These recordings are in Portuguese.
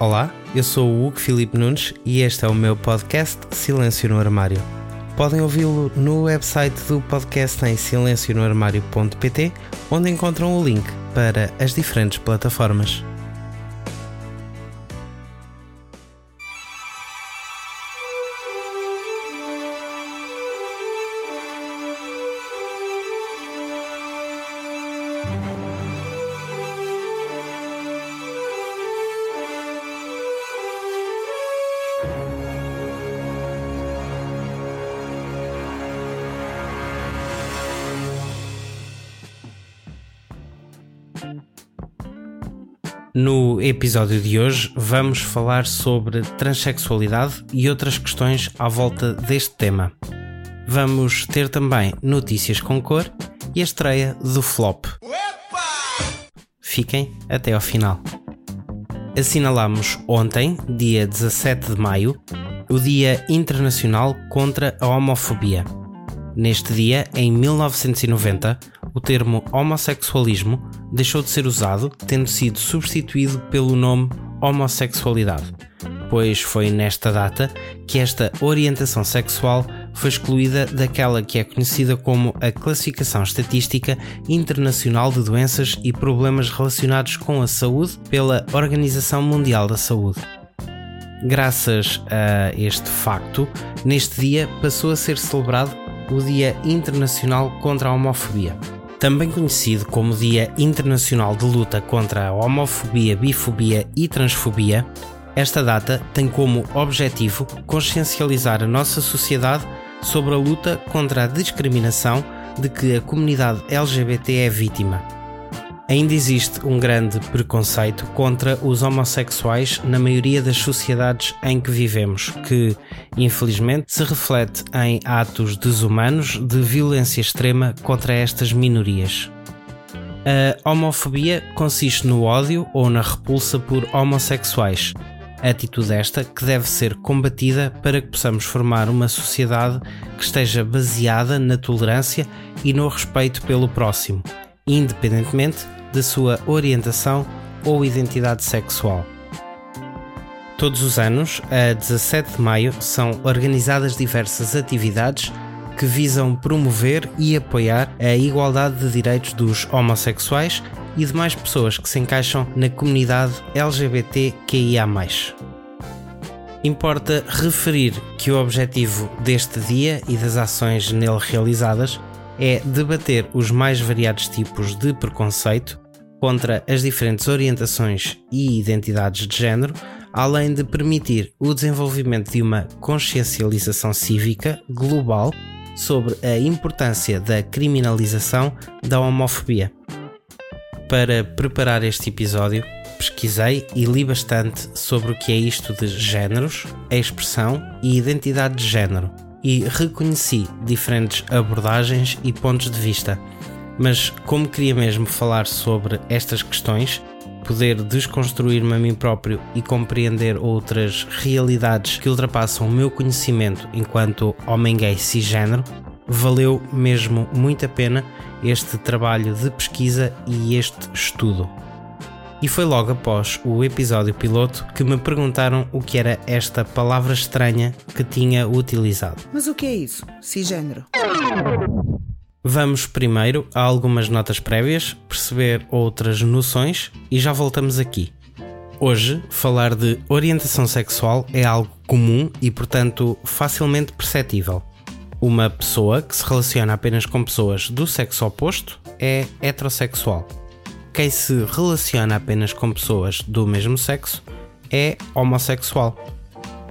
Olá, eu sou o Hugo Filipe Nunes e este é o meu podcast Silêncio no Armário. Podem ouvi-lo no website do podcast em silencionoarmário.pt, onde encontram o link para as diferentes plataformas. No episódio de hoje vamos falar sobre transexualidade e outras questões à volta deste tema. Vamos ter também notícias com cor e a estreia do Flop. Fiquem até ao final. Assinalamos ontem, dia 17 de maio, o Dia Internacional contra a Homofobia. Neste dia, em 1990, o termo homossexualismo deixou de ser usado, tendo sido substituído pelo nome homossexualidade, pois foi nesta data que esta orientação sexual foi excluída daquela que é conhecida como a Classificação Estatística Internacional de Doenças e Problemas Relacionados com a Saúde pela Organização Mundial da Saúde. Graças a este facto, neste dia passou a ser celebrado o Dia Internacional contra a Homofobia. Também conhecido como Dia Internacional de Luta contra a Homofobia, Bifobia e Transfobia, esta data tem como objetivo consciencializar a nossa sociedade sobre a luta contra a discriminação de que a comunidade LGBT é vítima Ainda existe um grande preconceito contra os homossexuais na maioria das sociedades em que vivemos, que, infelizmente, se reflete em atos desumanos de violência extrema contra estas minorias. A homofobia consiste no ódio ou na repulsa por homossexuais. Atitude esta que deve ser combatida para que possamos formar uma sociedade que esteja baseada na tolerância e no respeito pelo próximo, independentemente da sua orientação ou identidade sexual. Todos os anos, a 17 de maio, são organizadas diversas atividades que visam promover e apoiar a igualdade de direitos dos homossexuais e demais pessoas que se encaixam na comunidade LGBTQIA. Importa referir que o objetivo deste dia e das ações nele realizadas é debater os mais variados tipos de preconceito contra as diferentes orientações e identidades de género, além de permitir o desenvolvimento de uma consciencialização cívica global sobre a importância da criminalização da homofobia. Para preparar este episódio, pesquisei e li bastante sobre o que é isto de géneros, expressão e identidade de género e reconheci diferentes abordagens e pontos de vista. Mas, como queria mesmo falar sobre estas questões, poder desconstruir-me a mim próprio e compreender outras realidades que ultrapassam o meu conhecimento enquanto homem gay cisgênero, valeu mesmo muito a pena este trabalho de pesquisa e este estudo. E foi logo após o episódio piloto que me perguntaram o que era esta palavra estranha que tinha utilizado. Mas o que é isso? Cisgênero? Vamos primeiro a algumas notas prévias, perceber outras noções e já voltamos aqui. Hoje, falar de orientação sexual é algo comum e, portanto, facilmente perceptível. Uma pessoa que se relaciona apenas com pessoas do sexo oposto é heterossexual quem se relaciona apenas com pessoas do mesmo sexo é homossexual.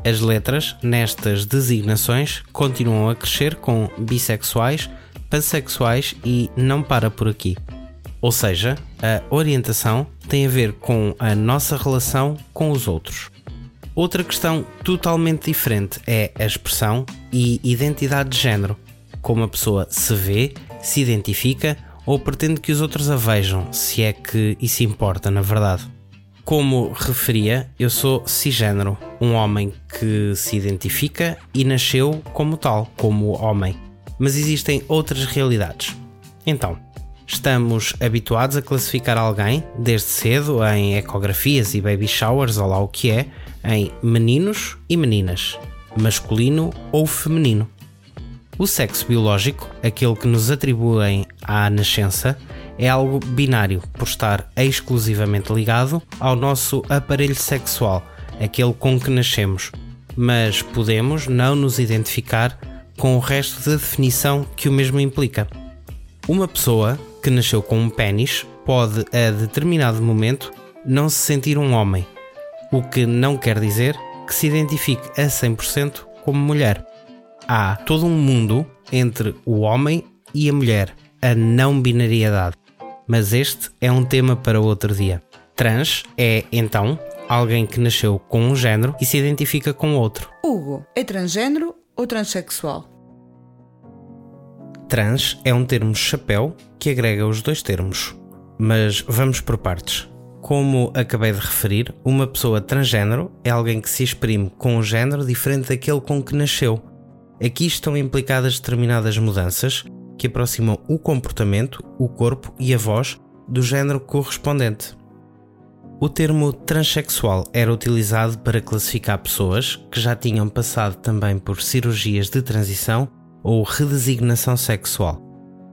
As letras nestas designações continuam a crescer com bissexuais, pansexuais e não para por aqui. Ou seja, a orientação tem a ver com a nossa relação com os outros. Outra questão totalmente diferente é a expressão e identidade de género, como a pessoa se vê, se identifica ou pretende que os outros a vejam, se é que isso importa, na verdade. Como referia, eu sou cisgênero, um homem que se identifica e nasceu como tal, como homem. Mas existem outras realidades. Então, Estamos habituados a classificar alguém, desde cedo, em ecografias e baby showers, ou lá o que é, em meninos e meninas, masculino ou feminino. O sexo biológico, aquele que nos atribuem à nascença, é algo binário, por estar exclusivamente ligado ao nosso aparelho sexual, aquele com que nascemos, mas podemos não nos identificar com o resto da definição que o mesmo implica. Uma pessoa que nasceu com um pênis pode, a determinado momento, não se sentir um homem, o que não quer dizer que se identifique a 100% como mulher. Há todo um mundo entre o homem e a mulher, a não binariedade. Mas este é um tema para outro dia. Trans é, então, alguém que nasceu com um género e se identifica com outro. Hugo, é transgênero ou transexual? Trans é um termo chapéu que agrega os dois termos. Mas vamos por partes. Como acabei de referir, uma pessoa transgênero é alguém que se exprime com um género diferente daquele com que nasceu. Aqui estão implicadas determinadas mudanças que aproximam o comportamento, o corpo e a voz do género correspondente. O termo transexual era utilizado para classificar pessoas que já tinham passado também por cirurgias de transição ou redesignação sexual.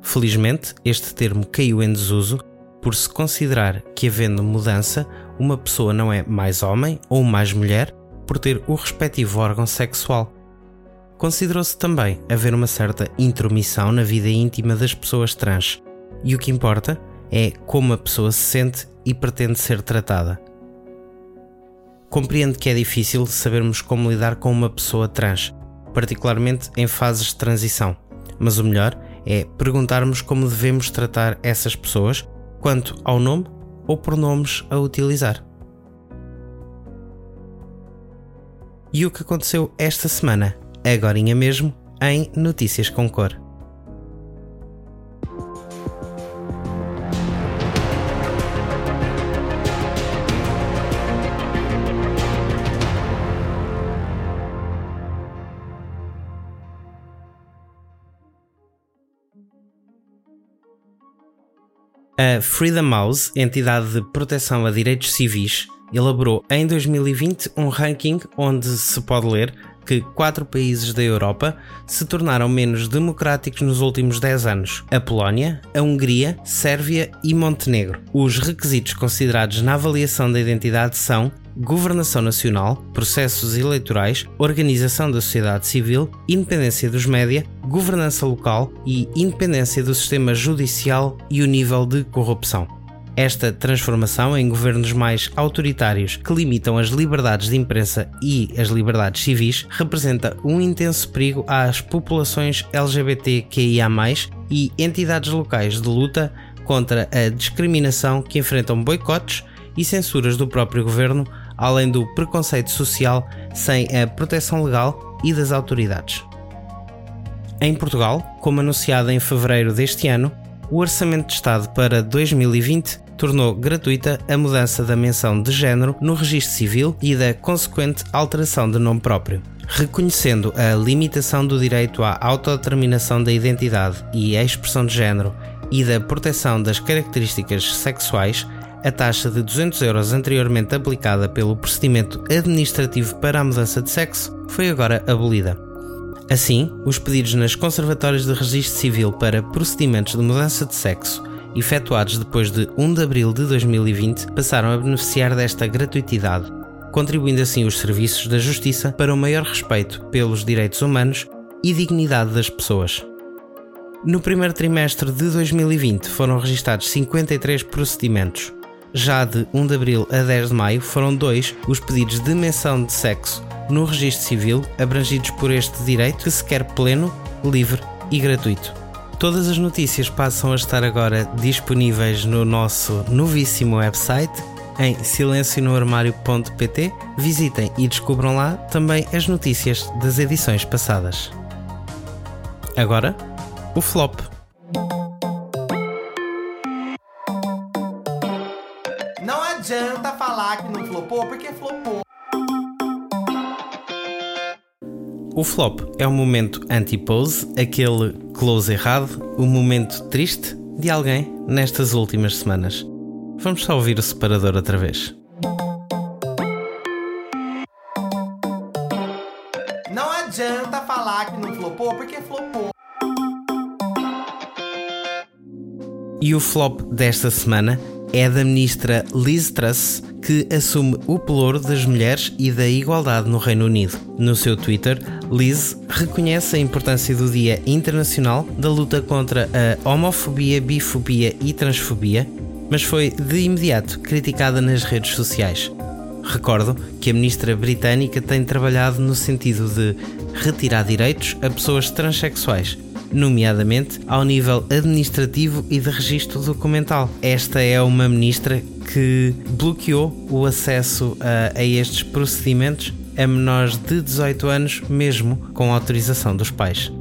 Felizmente, este termo caiu em desuso por se considerar que, havendo mudança, uma pessoa não é mais homem ou mais mulher por ter o respectivo órgão sexual. Considerou-se também haver uma certa intromissão na vida íntima das pessoas trans, e o que importa é como a pessoa se sente e pretende ser tratada. Compreendo que é difícil sabermos como lidar com uma pessoa trans, particularmente em fases de transição, mas o melhor é perguntarmos como devemos tratar essas pessoas quanto ao nome ou pronomes a utilizar. E o que aconteceu esta semana, agora mesmo, em Notícias com Cor. A Freedom House, entidade de proteção a direitos civis, elaborou em 2020 um ranking onde se pode ler que quatro países da Europa se tornaram menos democráticos nos últimos 10 anos: a Polónia, a Hungria, Sérvia e Montenegro. Os requisitos considerados na avaliação da identidade são governação nacional, processos eleitorais, organização da sociedade civil, independência dos média, governança local e independência do sistema judicial e o nível de corrupção. Esta transformação em governos mais autoritários que limitam as liberdades de imprensa e as liberdades civis representa um intenso perigo às populações LGBTQIA, e entidades locais de luta contra a discriminação que enfrentam boicotes e censuras do próprio governo, além do preconceito social sem a proteção legal e das autoridades. Em Portugal, como anunciado em fevereiro deste ano, o Orçamento de Estado para 2020 tornou gratuita a mudança da menção de género no registro civil e da consequente alteração de nome próprio. Reconhecendo a limitação do direito à autodeterminação da identidade e à expressão de género e da proteção das características sexuais, a taxa de 200 euros anteriormente aplicada pelo procedimento administrativo para a mudança de sexo foi agora abolida. Assim, os pedidos nas conservatórias de registro civil para procedimentos de mudança de sexo efetuados depois de 1 de abril de 2020, passaram a beneficiar desta gratuitidade, contribuindo assim os serviços da justiça para o maior respeito pelos direitos humanos e dignidade das pessoas. No primeiro trimestre de 2020 foram registados 53 procedimentos. Já de 1 de abril a 10 de maio foram dois os pedidos de menção de sexo no registro civil abrangidos por este direito que se quer pleno, livre e gratuito. Todas as notícias passam a estar agora disponíveis no nosso novíssimo website em silencionoarmário.pt. Visitem e descubram lá também as notícias das edições passadas. Agora, o flop. Não adianta falar que não flopou, porque flopou. O flop é o momento anti-pose, aquele close errado, o momento triste, de alguém nestas últimas semanas. Vamos só ouvir o separador outra vez. Não adianta falar que não flopou, porque flopou. E o flop desta semana é da ministra Liz Truss, que assume o pelouro das mulheres e da igualdade no Reino Unido. No seu Twitter, Liz reconhece a importância do Dia Internacional da luta contra a homofobia, bifobia e transfobia, mas foi de imediato criticada nas redes sociais. Recordo que a ministra britânica tem trabalhado no sentido de retirar direitos a pessoas transexuais, nomeadamente ao nível administrativo e de registro documental. Esta é uma ministra que bloqueou o acesso a, a estes procedimentos a menores de 18 anos, mesmo com autorização dos pais.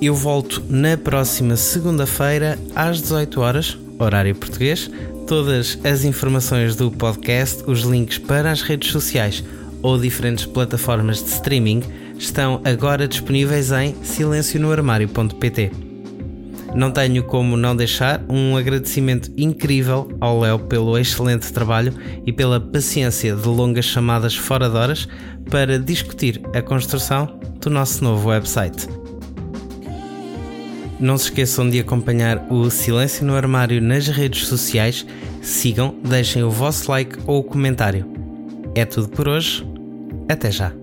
Eu volto na próxima segunda-feira às 18 horas, horário português. Todas as informações do podcast, os links para as redes sociais ou diferentes plataformas de streaming estão agora disponíveis em silencionoarmário.pt. Não tenho como não deixar um agradecimento incrível ao Léo pelo excelente trabalho e pela paciência de longas chamadas fora de horas para discutir a construção do nosso novo website. Não se esqueçam de acompanhar o Silêncio no Armário nas redes sociais. Sigam, deixem o vosso like ou comentário. É tudo por hoje. Até já!